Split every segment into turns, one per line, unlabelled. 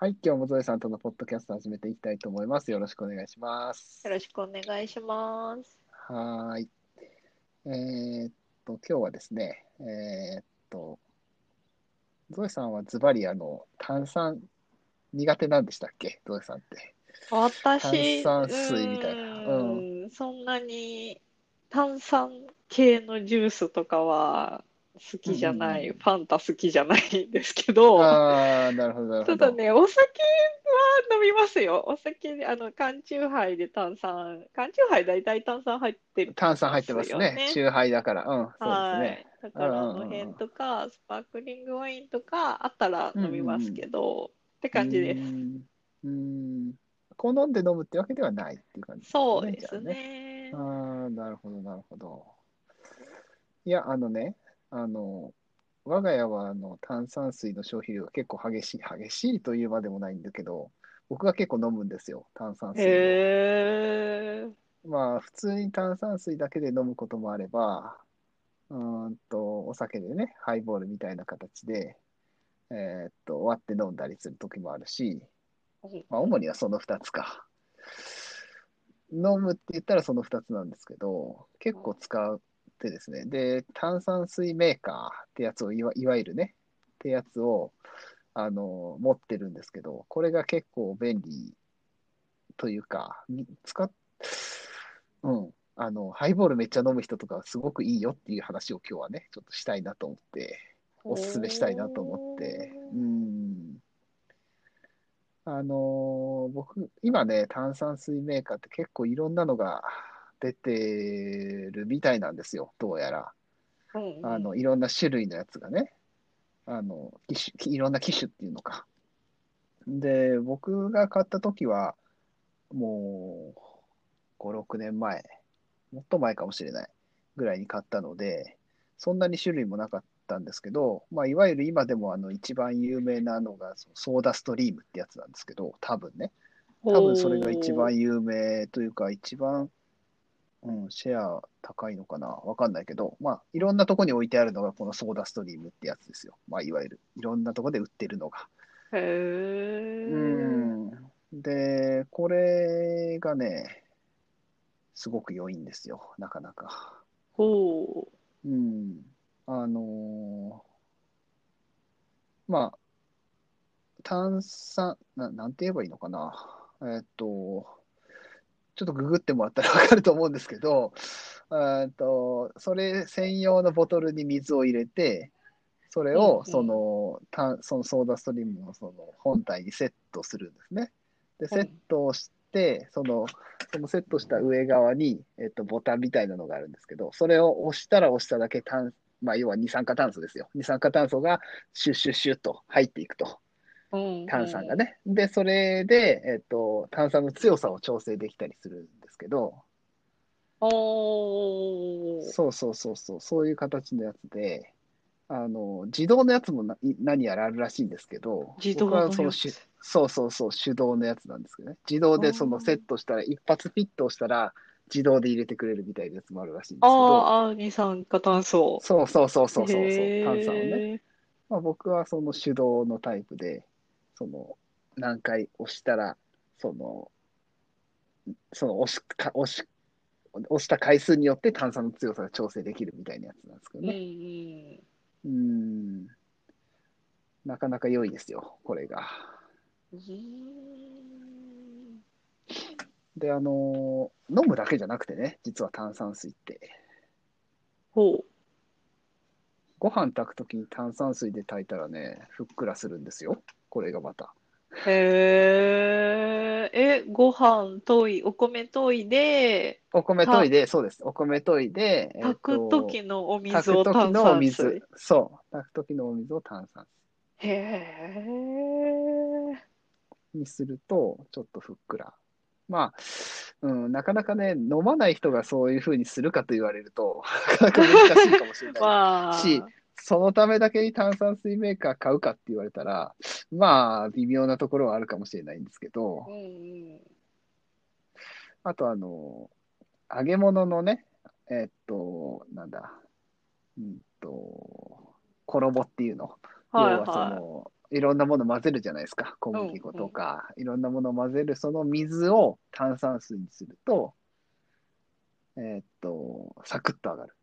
はい、今日もゾエさんとのポッドキャスト始めていきたいと思います。よろしくお願いします。
よろしくお願いします。
はーい。えーっと、今日はですね、えーっと、ゾエさんはズバリあの炭酸苦手なんでしたっけ？ゾエさんって。
私、
炭酸水みたいな
うーん、そんなに炭酸系のジュースとかは好きじゃない、
うんうん
ファンタ好きじゃないんですけど、
ああ、なるほど、なるほど。
ただね、お酒は飲みますよ。お酒、あの、缶チューハイで炭酸、缶チューハイ大体炭酸入ってる
炭酸入ってますね。チューハイだから。うん、そうです
は
ね。
い。だから、あ
うんうんうん
の辺とか、スパークリングワインとかあったら飲みますけど、って感じです。
うーん。うーん好んで飲むってわけではないっていう感じですね。
そうです
じゃあ
ね。
ああ、なるほど、なるほど。いや、あのね、あの、我が家はあの炭酸水の消費量が結構激しい、激しいというまでもないんだけど、僕が結構飲むんですよ、炭酸水を。まあ、普通に炭酸水だけで飲むこともあれば、うーんと、お酒でね、ハイボールみたいな形で、えーっと、割って飲んだりする時もあるし、まあ、主にはその2つか。飲むって言ったらその2つなんですけど、結構使ってですね、で、炭酸水メーカーってやつをいわ、いわゆるね、ってやつを、あの、持ってるんですけど、これが結構便利というか、み使っ、うん、あの、ハイボールめっちゃ飲む人とかはすごくいいよっていう話を今日はね、ちょっとしたいなと思って、おすすめしたいなと思って、うん。あのー僕、今ね、炭酸水メーカーって結構いろんなのが出てるみたいなんですよ、どうやら。
うんうん
あの、いろんな種類のやつがね。あの、機種、いろんな機種っていうのか。で、僕が買った時は、もう、5、6年前、もっと前かもしれないぐらいに買ったので、そんなに種類もなかったんですけど、まあ、いわゆる今でもあの一番有名なのが、そのソーダストリームってやつなんですけど、多分ね。多分それが一番有名というか、一番、うん、シェア高いのかな？わかんないけど、まあ、いろんなとこに置いてあるのがこのソーダストリームってやつですよ。まあ、いわゆる、いろんなとこで売ってるのが。
へえ。
うん。で、これがね、すごく良いんですよ、なかなか。
ほ
うん。あのーまあ、炭酸、な、なんて言えばいいのかな？えーっと、ちょっとググってもらったらわかると思うんですけど、えーっと、それ専用のボトルに水を入れて、それを
ん
その、炭そのソーダストリームのその本体にセットするんですね。で、
うん
セットをして、その、そのセットした上側に、えっと、ボタンみたいなのがあるんですけど、それを押したら押しただけ炭、まあ、要は二酸化炭素ですよ。二酸化炭素がシュッシュッシュッと入っていくと。炭酸が。ね。で、それで、えっと、炭酸の強さを調整できたりするんですけど、
おー。
そうそうそうそう、そういう形のやつで、あの、自動のやつもない何やらあるらしいんですけど、
自動のや
そのし
つ。
そうそうそう、手動のやつなんですけどね。自動でそのセットしたら、一発ピッと押したら、自動で入れてくれるみたいなやつもあるらしいんですけど、
あーあー、二酸化炭素。
そうそうそうそうそうそう、炭酸をね。まあ、僕はその手動のタイプで、その何回押したら、その、その押しか押し押した回数によって炭酸の強さが調整できるみたいなやつなんですけどね。う
ん。
ん、なかなか良いですよ、これが。で、あの飲むだけじゃなくてね、実は炭酸水って。
ほう。
ご飯炊くときに炭酸水で炊いたらね、ふっくらするんですよ、これがまた。
へえ、え、ご飯とい、お米といで、
お米研いで、そうです。お米研いで、えっ
炊く
と
時のお水
炊く
炭
のお
酸
水
水。。
そう。炊く時のお水を炭酸
へえ、
水にすると、ちょっとふっくら。まあ、うん、なかなかね、飲まない人がそういうふうにするかと言われると、なかなか難しいかもしれない。
まあ、
しそのためだけに炭酸水メーカー買うかって言われたら、まあ、微妙なところはあるかもしれないんですけど
う、んうん。
あとあの、揚げ物のね、えっと、なんだ、うんと、衣っていうの。
はい
要はそ
は
の、いろんなもの混ぜるじゃないですか。小麦粉とか、いろんなものを混ぜる、その水を炭酸水にすると、えーっと、サクッと上がる。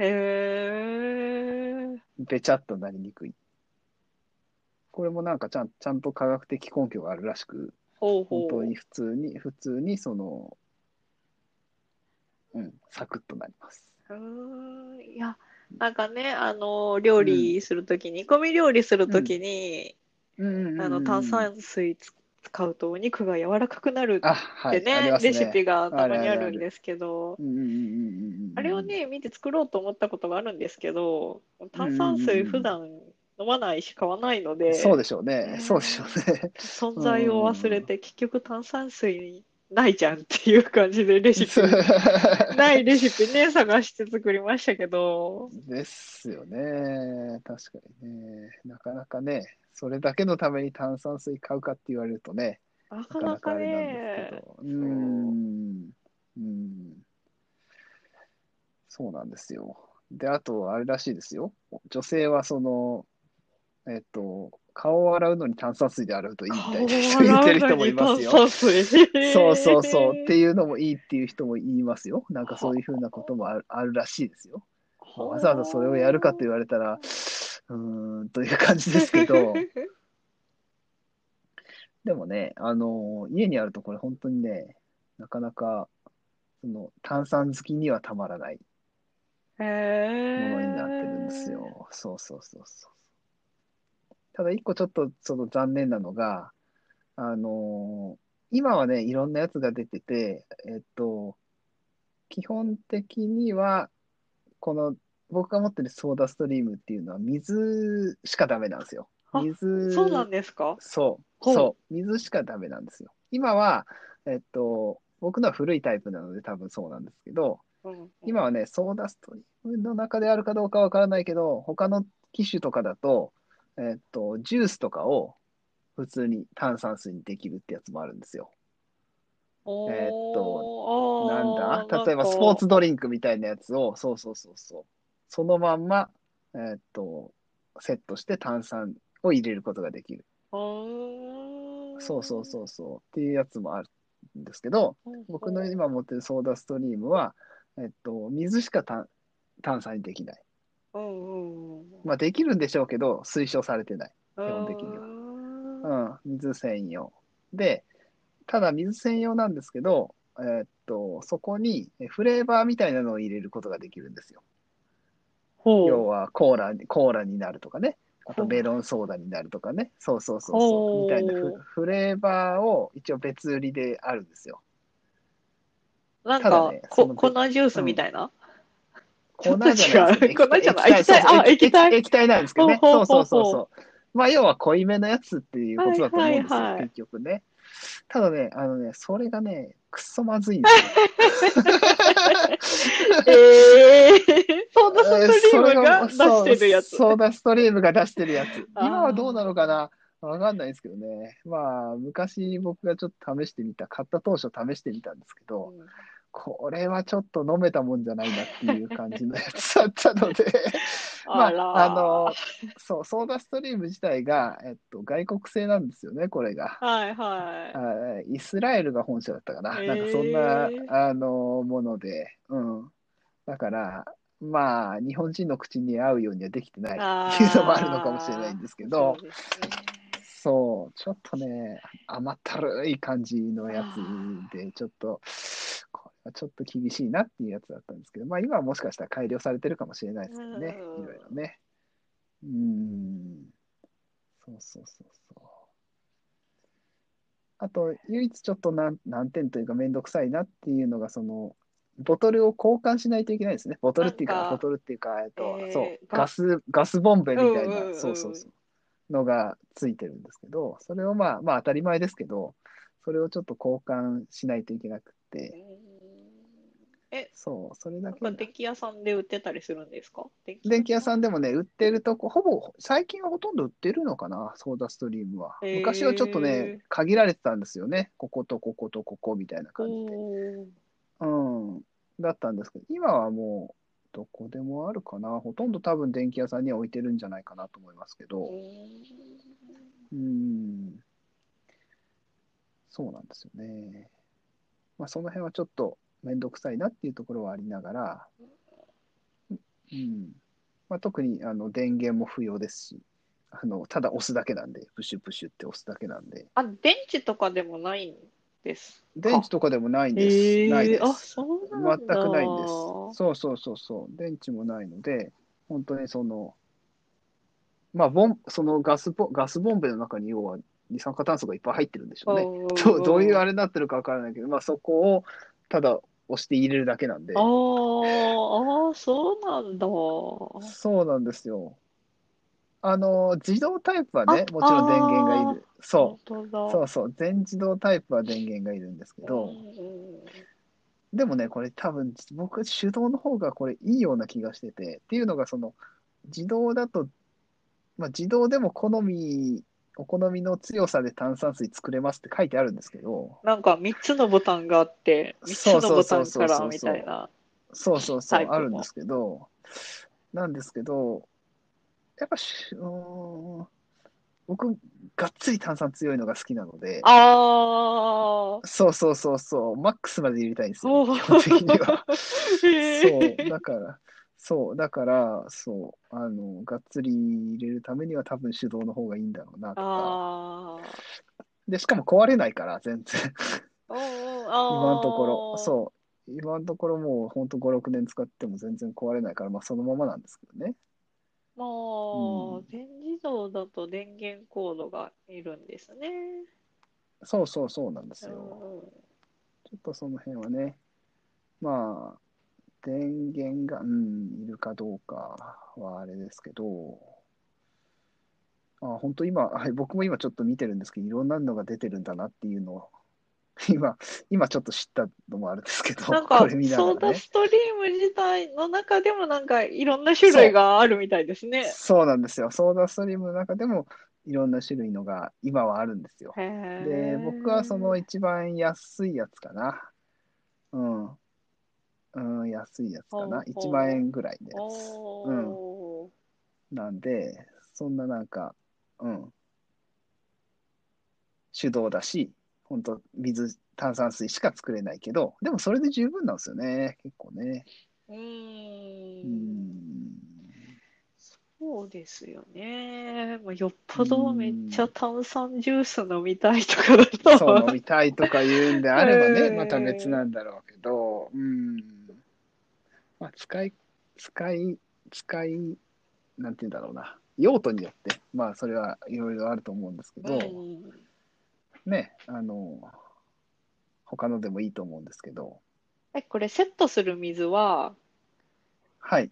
へえ。
べちゃっとなりにくい。これもなんかちゃんちゃんと科学的根拠があるらしく、
ほうほう。
本当に普通に、普通にその、うん、サクッとなります。
うーんいや、なんかね、あの、料理するときに、煮込み料理するときに、
うんうんうんうん
あの、炭酸水つ使うとお肉が柔らかくなる
あ、
っ
はい、
てね、
ありますね
レシピがたまにあ
ある
んですけど、
うんうんうんうんうん
あれをね、見て作ろうと思ったことがあるんですけど、炭酸水普段飲まないし買わないので、
そうでしょうね。
うん
そうでしょうね。
存在を忘れて、結局炭酸水ないじゃんっていう感じでレシピ、ないレシピね、探して作りましたけど、
ですよね。確かにね。なかなかね、それだけのために炭酸水買うかって言われるとね、な
なかなか
あれなんです
ね
け、ど。うーん。うん。そうなんですよ。で、あと、あれらしいですよ。女性はその、えっと、顔を洗うのに炭酸水で洗うといいみたいな人言ってる人もいますよ。そうそうそう。っていうのもいいっていう人も言いますよ。なんかそういうふうなこともあるあるらしいですよ。わざわざそれをやるかと言われたら、うーん、という感じですけど、でもね、あの、家にあるとこれ本当にね、なかなか、その炭酸好きにはたまらない
へ
も
ー
のになってるんですよ。そうそうそうそう。ただ一個ちょっとその残念なのが、あの今はね、いろんなやつが出てて、えっと、基本的には、この僕が持ってるソーダストリームっていうのは水しかダメなんですよ。
あ
水、
そうなんですか？
そう、そう、水しかダメなんですよ。今は、えっと、僕のは古いタイプなので多分そうなんですけど、
うん
今はね、ソーダストリームの中であるかどうかわからないけど、他の機種とかだと、えっと、ジュースとかを普通に炭酸水にできるってやつもあるんですよ。えーっ
おー
なんだ？例えばスポーツドリンクみたいなやつを、そうそうそうそう。そのまんま、えっと、セットして炭酸を入れることができる。そうそうそうそう。っていうやつもあるんですけど、僕の今持ってるソーダストリームは、えっと、水しか炭炭酸にできない。まあ、できるんでしょうけど、推奨されてない。
基
本的には
は
うん、水専用。で、ただ水専用なんですけど、えーっと、そこにえフレーバーみたいなのを入れることができるんですよ。要はコーラに、コーラになるとかね。あとメロンソーダになるとかね。そうそうそう
ほ
そうう。みたいなフフレーバーを一応別売りであるんですよ。
なんかこ
ねその
粉ジュースみたいな？う粉じゃない
液体そうそう
液体あ液体？
液体なんですけどね。そううそうそうそう。まあ、要は濃いめのやつっていうことだと思うんですよ、
はいはいはい
結局ね。ただね、あのね、それがね、くっそまずいんですよ。
えー、ソーダストリームが出してるやつ。
ソーダストリームが出してるやつ。今はどうなのかな？わかんないですけどね。まあ、昔僕がちょっと試してみた、買った当初試してみたんですけど、
うん
これはちょっと飲めたもんじゃないなっていう感じのやつだったので、ま
あら
あ、あの、そう、ソーダストリーム自体が、えっと、外国製なんですよね、これが。
はいは
あイスラエルが本社だったかな。
へー。
なんかそんな、あの、もので、うん。だから、まあ、日本人の口に合うようにはできてない。
い。
っていうのもあるのかもしれないんですけど。
そう、ね。
ちょっとね、甘ったるい感じのやつで、ちょっと、ちょっと厳しいなっていうやつだったんですけど、まあ今はもしかしたら改良されてるかもしれないですけどね、
うん
いろいろね。うーん、そうそうそうそう。あと、唯一ちょっと難難点というかめんどくさいなっていうのが、その、ボトルを交換しないといけないですね。ボトルっていうか、
か
ボトルっていうか、えっと、
えー
そう、
が
ガス、ガスボンベみたいな、
うんうんうん
そうそうそう。のがついてるんですけど、それをまあ、まあ当たり前ですけど、それをちょっと交換しないといけなくて、
え、
そう、それだけ。
電気屋さんで売ってたりするんですか？
電気屋さ
ん
んでもね、売ってるとこ、ほぼ、最近はほとんど売ってるのかな、ソーダストリームは。
へー
昔はちょっとね、限られてたんですよね。こことこことここみたいな感じで。うん。だったんですけど、今はもうどこでもあるかな。ほとんど多分電気屋さんには置いてるんじゃないかなと思いますけ
う
ど。
ん
うん。そうなんですよね。まあ、その辺はちょっとめんどくさいなっていうところはありながら、うん。まあ、特にあの電源も不要ですし、あのただ押すだけなんで、プシュプシュって押すだけなんで、
あ、電池とかでもないんです
電池とかでもないんです。
へえ
ないです。
あ、そうなん
全
だ。
くないんです。そうそうそうそう。電池もないので、本当にその、まあ、ボン、そのガスボ、ガスボンベの中に要は二酸化炭素がいっぱい入ってるんでしょうね。どうどういうあ
れ
れになってるかわからないけど、まあ、そこをただ押して入れるだけなんで
あ、ーあー、そうなんだ。
そうなんですよ。あの、自動タイプはね、
あ
もちろん電源がいる。そう、
だ。
そうそう、全自動タイプは電源がいるんですけど、でもね、これ多分、僕、手動の方がこれいいような気がしてて、っていうのが、その、自動だと、まあ、自動でも好み、お好みの強さで炭酸水作れますって書いてあるんですけど、
なんか3つのボタンがあって、3つ
そうそう
のボタン
そうそうそう
からみたいな。
そうそうそう、あるんですけど、なんですけど、やっぱし、うーん、僕、がっつり炭酸強いのが好きなので、
ああ、
そうそうそうそう、マックスまで入れたいんですよ、
お
基本的には。
へ
そう、だから、そう、だから、そう、あの、がっつり入れるためには多分手動の方がいいんだろうなとか。で、しかも壊れないから、全然。
うんうん
今のところ、
う。
そう、今のところもう本当5、6年使っても全然壊れないから、まあそのままなんですけどね。
ま
うん
あ、全自動だと電源コードがいるんですね。
そうそうそうなんです
う
よ。
ん
ちょっとその辺はね、まあ、電源が、うん、いるかどうかはあれですけど、あ、本当今、はい、僕も今ちょっと見てるんですけど、いろんなのが出てるんだなっていうのを、今、今ちょっと知ったのもあるんですけど、
なんか、
これ見な
ソーダ。ストリーム自体の中でもなんかいろんな種類があるみたいですね。
そうなんですよ。ソーダストリームの中でもいろんな種類のが今はあるんですよ。
へ
で、
え。
僕はその一番安いやつかな。うん。うん、安いやつかな。
ほうほう
1万円ぐらいのやつ。
おー
なんで、そんななんか、うん。手動だし、本当水、炭酸水しか作れないけど、でもそれで十分なんですよね。結構ね。
う。
んん。
そうですよね。まあ、よっぽどめっちゃ炭酸ジュース飲みたいとかだと。
そう飲みたいとか言うんであればね、
う ん
また別なんだろうけど、うん。まあ、使い、使い、使い、なんて言うんだろうな。用途によって、まあ、それはいろいろあると思うんですけど、
うん
ね、あの、他のでもいいと思うんですけど、
え、これセットする水は
はい。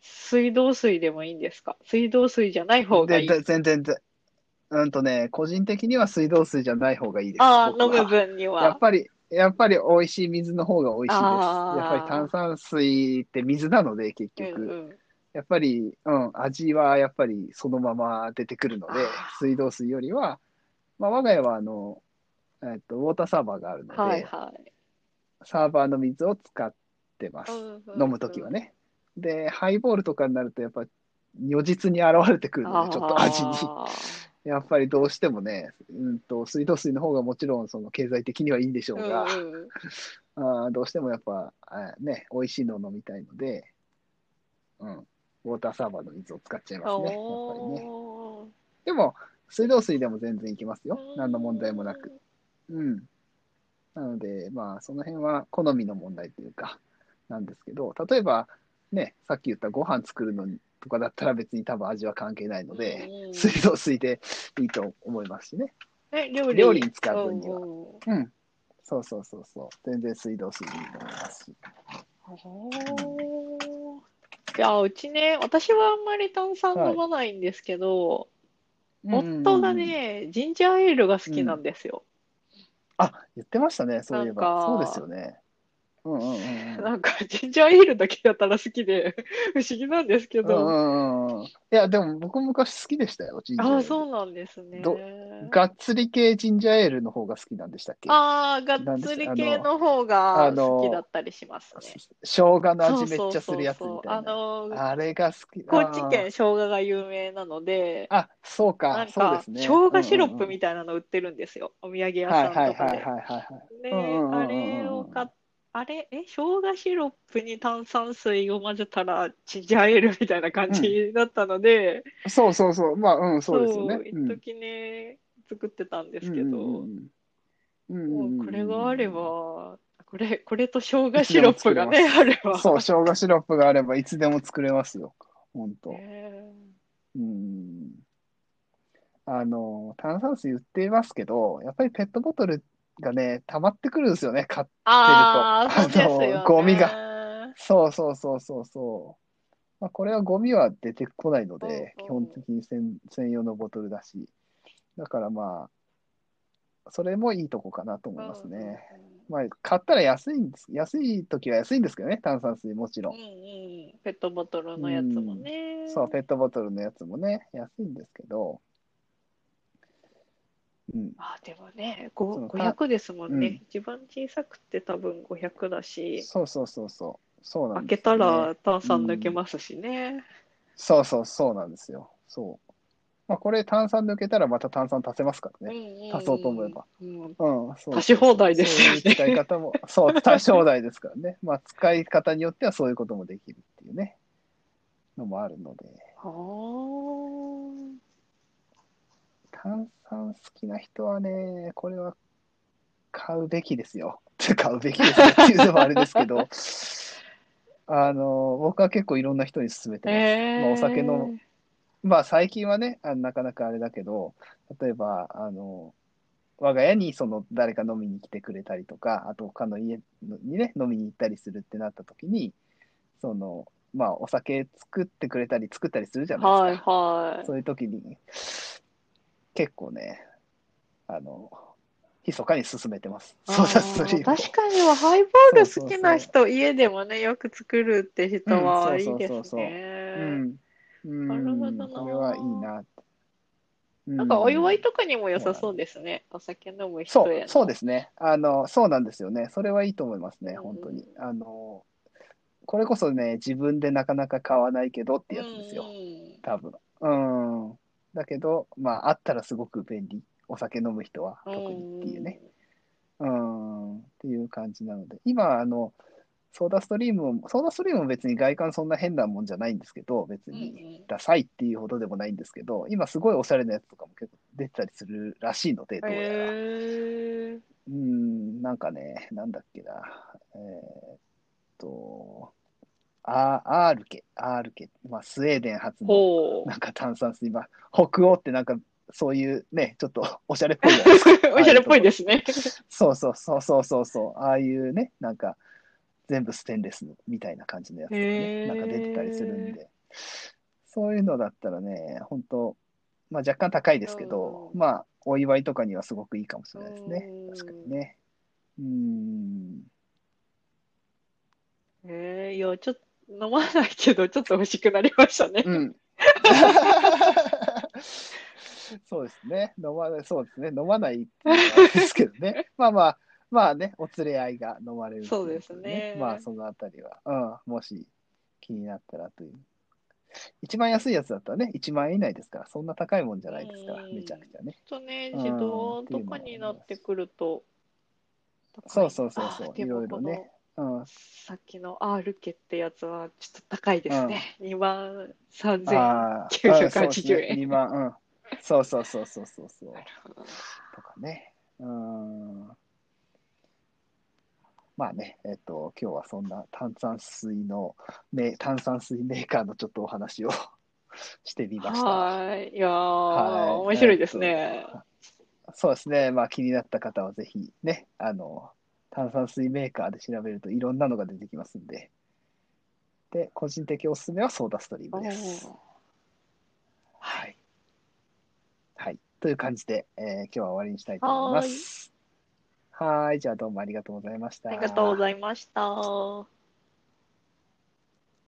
水道水でもいいんですか？水道水じゃない方がいい。
で、で全然、ぜうんとね、個人的には水道水じゃない方がいいです。
ああ、飲む分に
やっ
は。
ぱり、やっぱり美味しい水の方が美味しいです。やっぱり炭酸水って水なので、結
うん
局。
うん。
やっぱり、うん、味はやっぱりそのまま出てくるので水道水よりは、まあ、我が家はあの、えっと、ウォーターサーバーがあるので、
はいはい。
サーバーの水を使ってます。飲むときは
ね。
ね。で、ハイボールとかになると、やっぱ、如実に現れてくるので、ちょっと味に。
あ
やっぱりどうしてもね、うんと、水道水の方がもちろんその経済的にはいいんでしょう
ー
が、あーどうしてもやっぱ、あーね、美味しいのを飲みたいので、うん、ウォーターサーバーの水を使っちゃいますね、やっぱりね。でも、水道水でも全然いけますよ。何の問題もなく。。うん。なので、まあ、その辺は好みの問題というか、なんですけど、例えば、ね、さっき言ったご飯作るのとかだったら別に多分味は関係ないので、
うん
水道水でいいと思いますしね。
え、料理
料理に使う分には
うんうん
うん。そうそうそうそう。全然水道水でいいと思いますし。
いや、うちね、私はあんまり炭酸飲まないんですけど、夫が
うん、
ね、ジンジャーエールが好きなんですよ。
あ、言ってましたね、そういえば。
か
そうですよね。うんうんうんうん。
なんか、ジンジャーエールだけやったら好きで、不思議なんですけ
うんう
ど。
んうんうんいや、でも僕昔好きでしたよ、ジンジャーエール
ああ、そうなんですね。
どがっつり系ジンジャーエールの方が好きなんでしたっけ？
ああ、がっつり系の方が好きだったりしますね。
生姜の味めっちゃするやつみたい
あ
な。あれが好き。
高知県生姜が有名なので、
あそう
な
か、そうですね。
生姜シロップ
い
みたいなの売ってるんですよ。お土産屋
はいはい
さんとかで。
はいはい
あれを買っあれ、え、生姜シロップに炭酸水を混ぜたらジンジャーエールみたいな感じだったので、
そうそうそう。まあ、うん、そうですよね。
そう一時ね、作ってたんですけど、
うんうんうんうん
も
うん
うこれがあれば、これ、これと生姜シロップがね、あれば。
そう、生姜シロップがあればいつでも作れますよ。本当。
ね
うん。あの、炭酸水売っていますけど、やっぱりペットボトルがね、溜まってくるんですよね。買っ
ああ、そうですよね。
あのゴミがそうそうそうそうそう。まあ、これはゴミは出てこないので、
うんうん
基本的に専専用のボトルだし。だからまあ、それもいいとこかなと思いますね。まあ、買ったら安いんです。安い時は安いんですけどね、炭酸水もちろん
うん。うん、ペットボトルのやつもね。
そう、ペットボトルのやつもね、安いんですけど、うん、
あ、でもね、ご
そう
500ですもんね。
うん
一番小さくて多分500だし、
そうそうそうそう、そうなん
開けたら炭酸抜けますしね。
そうそうそうなんですよ。そう。まあ、これ炭酸抜けたらまた炭酸足せますからね。
ん
足そうと思えば。
うん
うん、そう
足し放題ですよね
そういう使い方も、そう、足し放題ですからね。まあ、使い方によってはそういうこともできるっていうね、のもあるので、
はあ。
炭酸好きな人はね、これは買うべきですよ。買うべきですよっていうのもあれですけど、あの、僕は結構いろんな人に勧めてます。
え
まあお酒飲むまあ最近はね、あのなかなかあれだけど、例えば、あの、我が家にその誰か飲みに来てくれたりとか、あと他の家にね、飲みに行ったりするってなった時に、その、まあお酒作ってくれたり作ったりするじゃないですか。
はいはい。
そういう時に、結構ね、あの、密かに進めてます。ソーダストリームを。
確かにはハイボール好きな人、家でもね、よく作るって人は
うん
いいですね。
うん。うん。
なるほどな
これはいいな。
なんかお祝い
と
とかにも良さそうですね。お酒飲む人への。
そう、ですね。あの、そうなんですよね。それはいいと思いますね、
うん
本当に。あの、これこそね、自分でなかなか買わないけどってやつですよ
う、ん
多分。うん。だけど、まあ、あったらすごく便利。お酒飲む人は特にっていうね。。うん。っていう感じなので。今、あの、ソーダストリームも、ソーダストリームも別に外観そんな変なもんじゃないんですけど、別
うん
にダサいっていうほどでもないんですけど、今すごいおしゃれなやつとかも結構出てたりするらしいので、どうやら。
へー
うん、なんかね、なんだっけな。えーっと、アアールケ、アールケ、まあ、スウェーデン発のなんか炭酸水、まあ、北欧ってなんかそういうね、ちょっとおしゃれっぽいじゃないですか。
おしゃれっぽいですね。
そうそうそうそうそうそう、ああいうね、なんか全部ステンレスみたいな感じのやつとか
へ
ね、
ー
なんか出てたりするんで、そういうのだったらね、本当まあ若干高いですけど、
うん
まあお祝いとかにはすごくいいかもしれないですね
うん。
確かにね。うん。
えー、いや、ちょっと飲まないけど、ちょっと欲しくなりましたね。
うん。そうですね。飲まない、そうですね。飲まないですけどね。まあまあ、まあね、お連れ合いが飲まれるってい
そうですね
まあ、そのあたりは、うん、もし気になったらという。一番安いやつだったらね、1万円以内ですから、そんな高いもんじゃないですから、
うん
めちゃくちゃね。
とね、
うん
自動とかになってくると、
そうそうそうそういろいろねうん。
さっきの R ケってやつはちょっと高いですね。2万3000円。
ああ、
980
そうですね
円
2万、うん。そうそうそうそうそうそう。とかね。うん。まあね、えっと、今日はそんな炭酸水の、ね、炭酸水メーカーのちょっとお話を してみました。
はい。いやー、
はい
面白いですね。
そうですね。まあ気になった方はぜひね、あの、炭酸水メーカーで調べるといろんなのが出てきますんで。で、個人的おすすめはソーダストリームです。はい。はい。という感じで、えー今日は終わりにしたいと思います。はーい。じゃあどうもありがとうございました。
ありがとうございました。